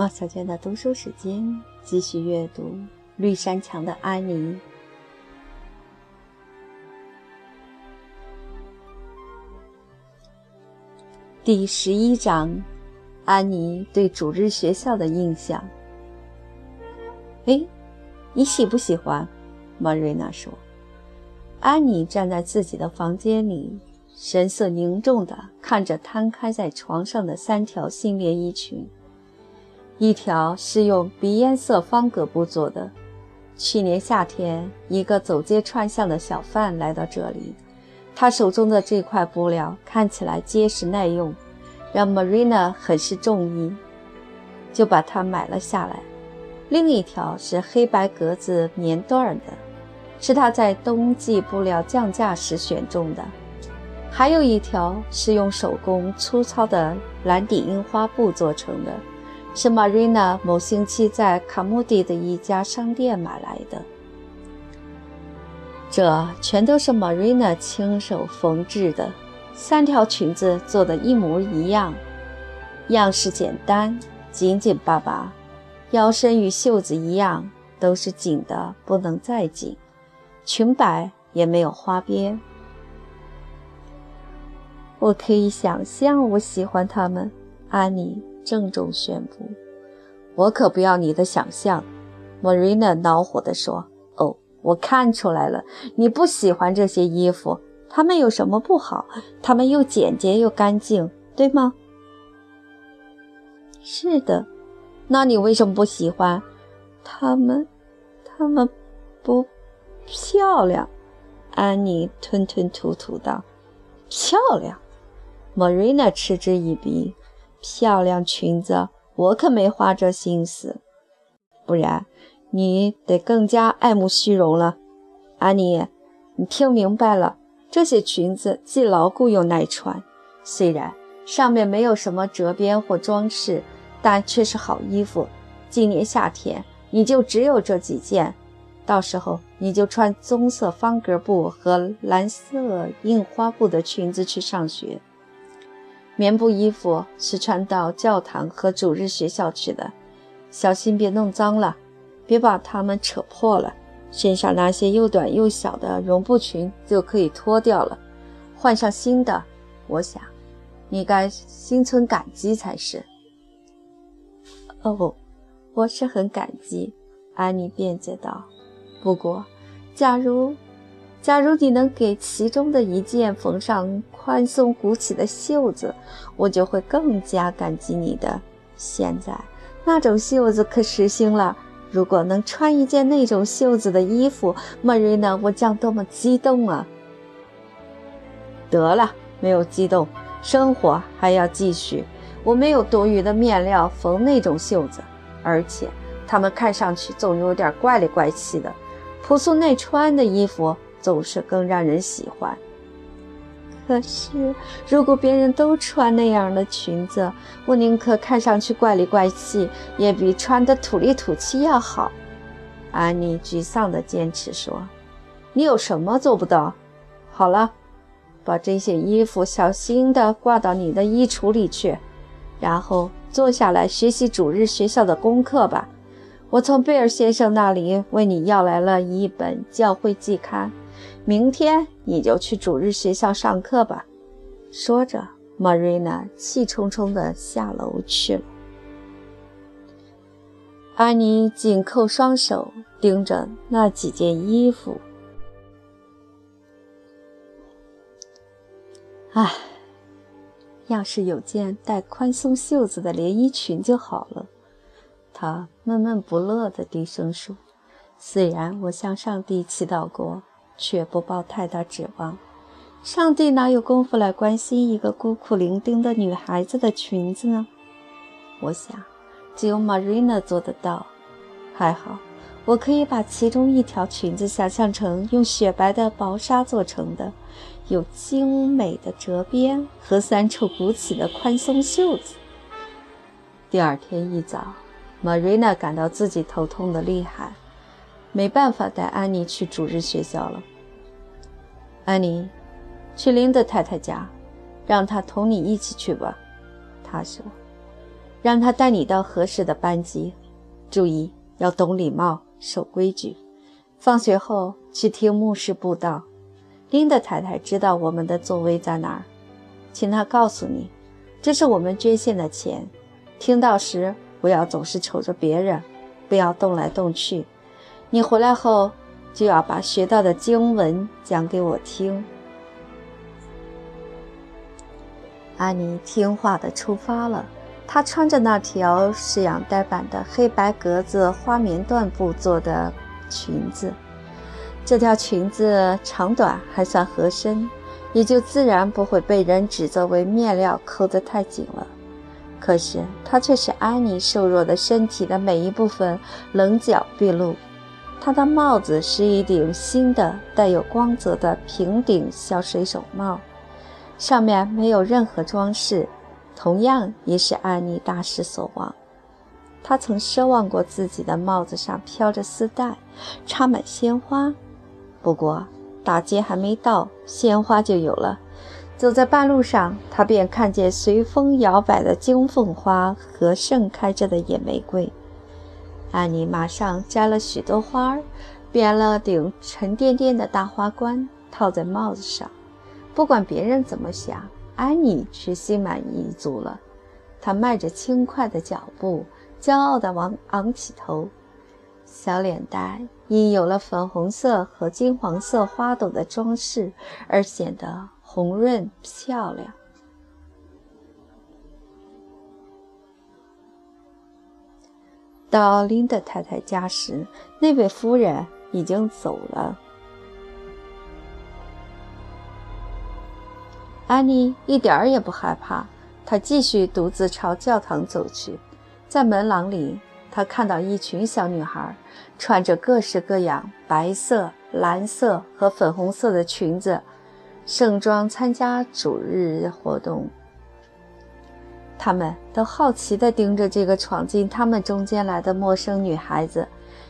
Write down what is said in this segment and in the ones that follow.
马小娟的读书时间，继续阅读《绿山墙的安妮》第十一章：安妮对主日学校的印象。哎，你喜不喜欢？玛瑞娜说。安妮站在自己的房间里，神色凝重地看着摊开在床上的三条新连衣裙。一条是用鼻烟色方格布做的。去年夏天，一个走街串巷的小贩来到这里，他手中的这块布料看起来结实耐用，让 Marina 很是中意，就把它买了下来。另一条是黑白格子棉缎儿的，是他在冬季布料降价时选中的。还有一条是用手工粗糙的蓝底印花布做成的。是 Marina 某星期在卡穆迪的一家商店买来的。这全都是 Marina 亲手缝制的，三条裙子做的一模一样，样式简单，紧紧巴巴，腰身与袖子一样，都是紧的不能再紧，裙摆也没有花边。我可以想象，我喜欢它们，安妮。郑重宣布：“我可不要你的想象。”Marina 恼火地说：“哦，我看出来了，你不喜欢这些衣服。它们有什么不好？它们又简洁又干净，对吗？”“是的。”“那你为什么不喜欢？”“它们，它们不漂亮。”安妮吞吞吐吐道。“漂亮！”Marina 嗤之以鼻。漂亮裙子，我可没花这心思。不然，你得更加爱慕虚荣了。安妮，你听明白了？这些裙子既牢固又耐穿，虽然上面没有什么折边或装饰，但却是好衣服。今年夏天你就只有这几件，到时候你就穿棕色方格布和蓝色印花布的裙子去上学。棉布衣服是穿到教堂和主日学校去的，小心别弄脏了，别把它们扯破了。身上那些又短又小的绒布裙就可以脱掉了，换上新的。我想，你该心存感激才是。哦，我是很感激，安妮辩解道。不过，假如……假如你能给其中的一件缝上宽松鼓起的袖子，我就会更加感激你的。现在那种袖子可实心了。如果能穿一件那种袖子的衣服，Marina，我将多么激动啊！得了，没有激动，生活还要继续。我没有多余的面料缝那种袖子，而且它们看上去总有点怪里怪气的。朴素耐穿的衣服。总是更让人喜欢。可是，如果别人都穿那样的裙子，我宁可看上去怪里怪气，也比穿得土里土气要好。安妮沮丧地坚持说：“你有什么做不到？好了，把这些衣服小心地挂到你的衣橱里去，然后坐下来学习主日学校的功课吧。我从贝尔先生那里为你要来了一本教会季刊。”明天你就去主日学校上课吧。说着，Marina 气冲冲地下楼去了。安妮紧扣双手，盯着那几件衣服。唉，要是有件带宽松袖子的连衣裙就好了。她闷闷不乐地低声说：“虽然我向上帝祈祷过。”却不抱太大指望，上帝哪有功夫来关心一个孤苦伶仃的女孩子的裙子呢？我想，只有 Marina 做得到。还好，我可以把其中一条裙子想象成用雪白的薄纱做成的，有精美的折边和三处鼓起的宽松袖子。第二天一早，Marina 感到自己头痛的厉害，没办法带安妮去主日学校了。安妮，去林德太太家，让她同你一起去吧。他说：“让他带你到合适的班级。注意，要懂礼貌，守规矩。放学后去听牧师布道。林德太太知道我们的座位在哪儿，请她告诉你，这是我们捐献的钱。听到时不要总是瞅着别人，不要动来动去。你回来后就要把学到的经文讲给我听。安妮听话地出发了。她穿着那条式样呆板的黑白格子花棉缎布做的裙子。这条裙子长短还算合身，也就自然不会被人指责为面料扣得太紧了。可是它却使安妮瘦弱的身体的每一部分棱角毕露。她的帽子是一顶新的带有光泽的平顶小水手帽，上面没有任何装饰，同样也使安妮大失所望。她曾奢望过自己的帽子上飘着丝带，插满鲜花。不过，大街还没到，鲜花就有了。走在半路上，他便看见随风摇摆的金凤花和盛开着的野玫瑰。安妮马上摘了许多花儿，编了顶沉甸甸的大花冠，套在帽子上。不管别人怎么想，安妮却心满意足了。她迈着轻快的脚步，骄傲地往昂起头。小脸蛋因有了粉红色和金黄色花朵的装饰而显得红润漂亮。到琳达太太家时，那位夫人已经走了。安妮一点儿也不害怕，她继续独自朝教堂走去，在门廊里。她看到一群小女孩穿着各式各样白色、蓝色和粉红色的裙子，盛装参加主日活动。他们都好奇地盯着这个闯进他们中间来的陌生女孩子，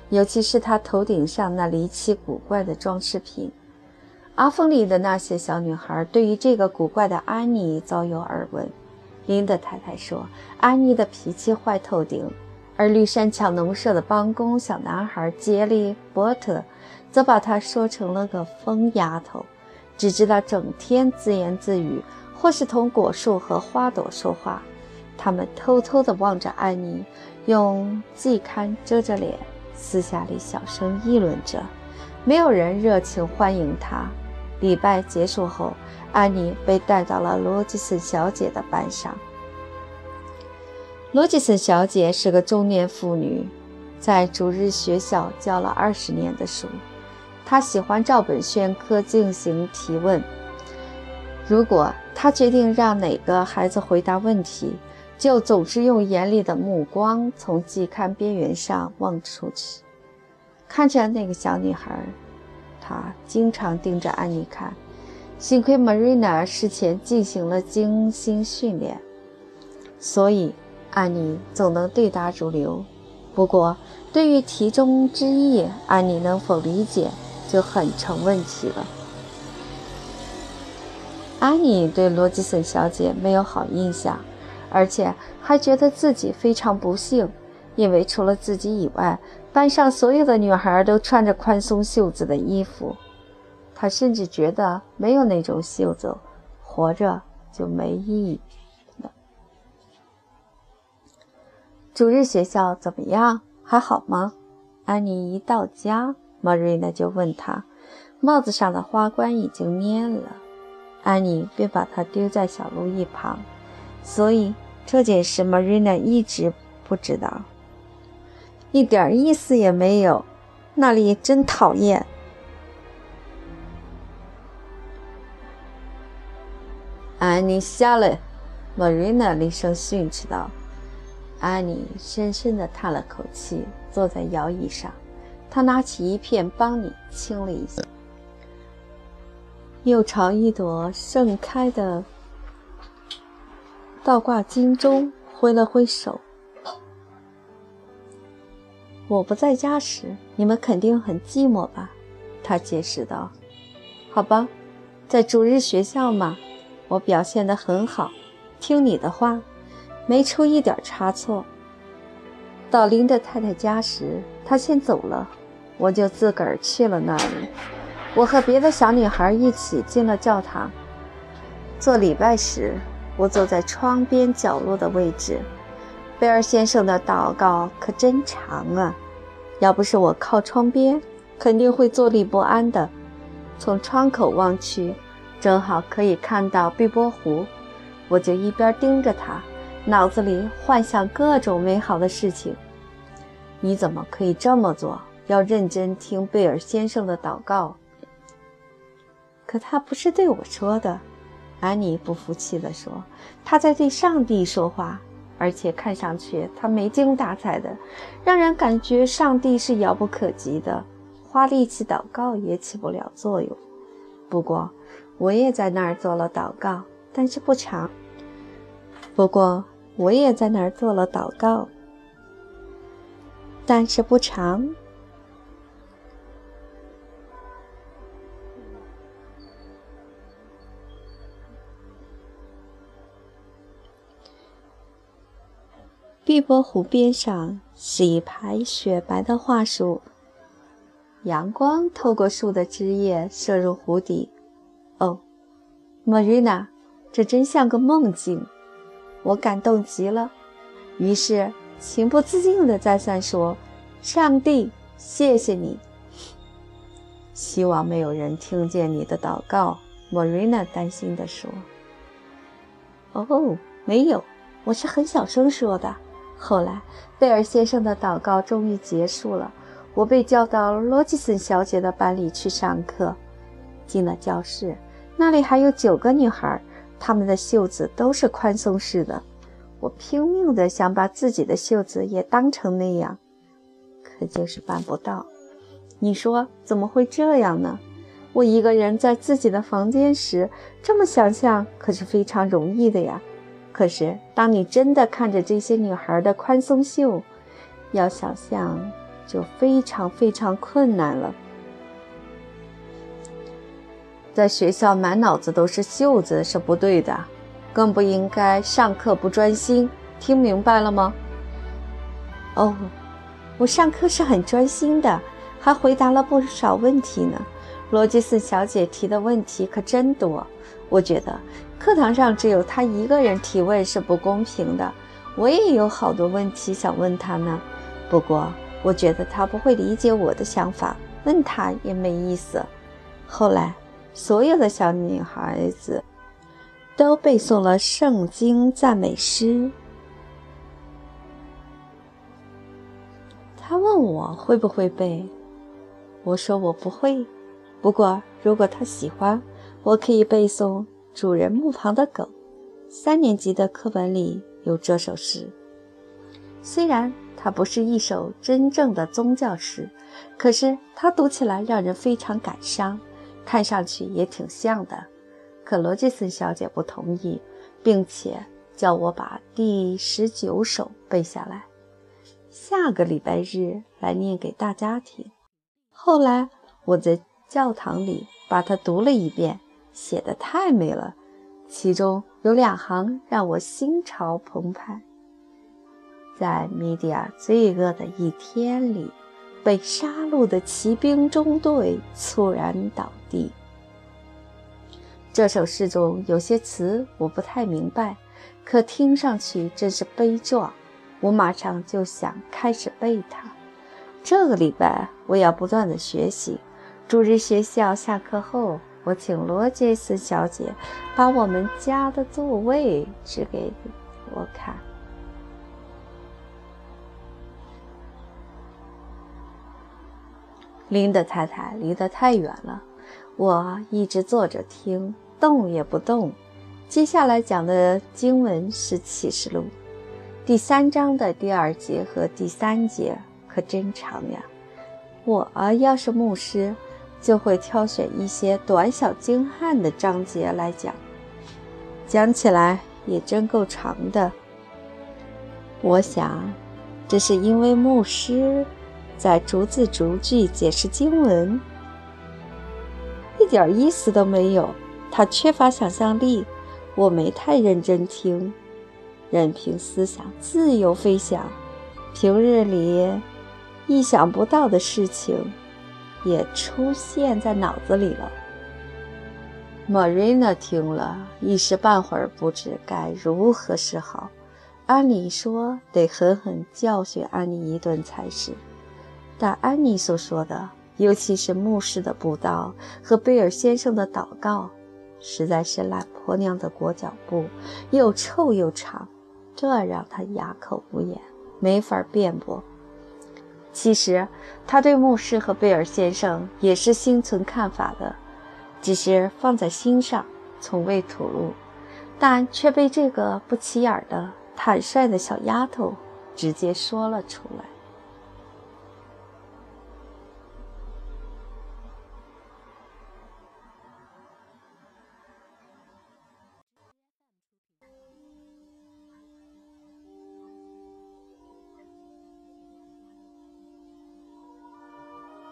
尤其是她头顶上那离奇古怪的装饰品。阿峰里的那些小女孩对于这个古怪的安妮早有耳闻。林德太太说：“安妮的脾气坏透顶。”而绿山墙农舍的帮工小男孩杰利·波特，则把她说成了个疯丫头，只知道整天自言自语，或是同果树和花朵说话。他们偷偷地望着安妮，用季刊遮着脸，私下里小声议论着。没有人热情欢迎她。礼拜结束后，安妮被带到了罗吉森小姐的班上。罗吉森小姐是个中年妇女，在主日学校教了二十年的书。她喜欢照本宣科进行提问。如果她决定让哪个孩子回答问题，就总是用严厉的目光从季刊边缘上望出去，看着那个小女孩。她经常盯着安妮看。幸亏 Marina 事前进行了精心训练，所以。安妮总能对答如流，不过对于题中之意，安妮能否理解就很成问题了。安妮对罗吉森小姐没有好印象，而且还觉得自己非常不幸，因为除了自己以外，班上所有的女孩都穿着宽松袖子的衣服。她甚至觉得没有那种袖子，活着就没意义了。主日学校怎么样？还好吗？安妮一到家，玛瑞娜就问她，帽子上的花冠已经蔫了。安妮便把它丢在小路一旁。所以这件事，玛瑞娜一直不知道，一点意思也没有。那里真讨厌！安妮下来，玛瑞娜厉声训斥道。安妮深深的叹了口气，坐在摇椅上。她拿起一片帮你亲了一下，又朝一朵盛开的倒挂金钟挥了挥手。我不在家时，你们肯定很寂寞吧？他解释道。好吧，在主日学校嘛，我表现得很好，听你的话。没出一点差错。到林德太太家时，她先走了，我就自个儿去了那里。我和别的小女孩一起进了教堂。做礼拜时，我坐在窗边角落的位置。贝尔先生的祷告可真长啊！要不是我靠窗边，肯定会坐立不安的。从窗口望去，正好可以看到碧波湖，我就一边盯着它，脑子里幻想各种美好的事情。你怎么可以这么做？要认真听贝尔先生的祷告。可他不是对我说的，安妮不服气地说：“他在对上帝说话，而且看上去他没精打采的，让人感觉上帝是遥不可及的，花力气祷告也起不了作用。不过，我也在那儿做了祷告，但是不长。不过，我也在那儿做了祷告，但是不长。”碧波湖边上是一排雪白的桦树，阳光透过树的枝叶射入湖底。哦，Marina，这真像个梦境，我感动极了。于是情不自禁地再三说：“上帝，谢谢你。”希望没有人听见你的祷告，Marina 担心地说。“哦，没有，我是很小声说的。”后来，贝尔先生的祷告终于结束了。我被叫到罗吉森小姐的班里去上课。进了教室，那里还有九个女孩，她们的袖子都是宽松式的。我拼命地想把自己的袖子也当成那样，可就是办不到。你说怎么会这样呢？我一个人在自己的房间时，这么想象可是非常容易的呀。可是，当你真的看着这些女孩的宽松袖，要想象就非常非常困难了。在学校满脑子都是袖子是不对的，更不应该上课不专心。听明白了吗？哦，我上课是很专心的，还回答了不少问题呢。罗杰斯小姐提的问题可真多，我觉得。课堂上只有他一个人提问是不公平的。我也有好多问题想问他呢，不过我觉得他不会理解我的想法，问他也没意思。后来，所有的小女孩子都背诵了圣经赞美诗。他问我会不会背，我说我不会。不过如果他喜欢，我可以背诵。主人墓旁的狗，三年级的课本里有这首诗。虽然它不是一首真正的宗教诗，可是它读起来让人非常感伤，看上去也挺像的。可罗杰森小姐不同意，并且叫我把第十九首背下来，下个礼拜日来念给大家听。后来我在教堂里把它读了一遍。写的太美了，其中有两行让我心潮澎湃。在米迪亚罪恶的一天里，被杀戮的骑兵中队猝然倒地。这首诗中有些词我不太明白，可听上去真是悲壮。我马上就想开始背它。这个礼拜我要不断的学习。主日学校下课后。我请罗杰斯小姐把我们家的座位指给我看。林德太太离得太远了，我一直坐着听，动也不动。接下来讲的经文是启示录第三章的第二节和第三节，可真长呀！我要是牧师。就会挑选一些短小精悍的章节来讲，讲起来也真够长的。我想，这是因为牧师在逐字逐句解释经文，一点意思都没有。他缺乏想象力，我没太认真听。任凭思想自由飞翔，平日里意想不到的事情也出现在脑子里了。Marina 听了一时半会儿不知该如何是好。按理说得狠狠教训安妮一顿才是，但安妮所说的，尤其是牧师的布道和贝尔先生的祷告，实在是懒婆娘的裹脚布，又臭又长，这让她哑口无言，没法辩驳。其实他对牧师和贝尔先生也是心存看法的，只是放在心上，从未吐露，但却被这个不起眼的。坦率的小丫头直接说了出来。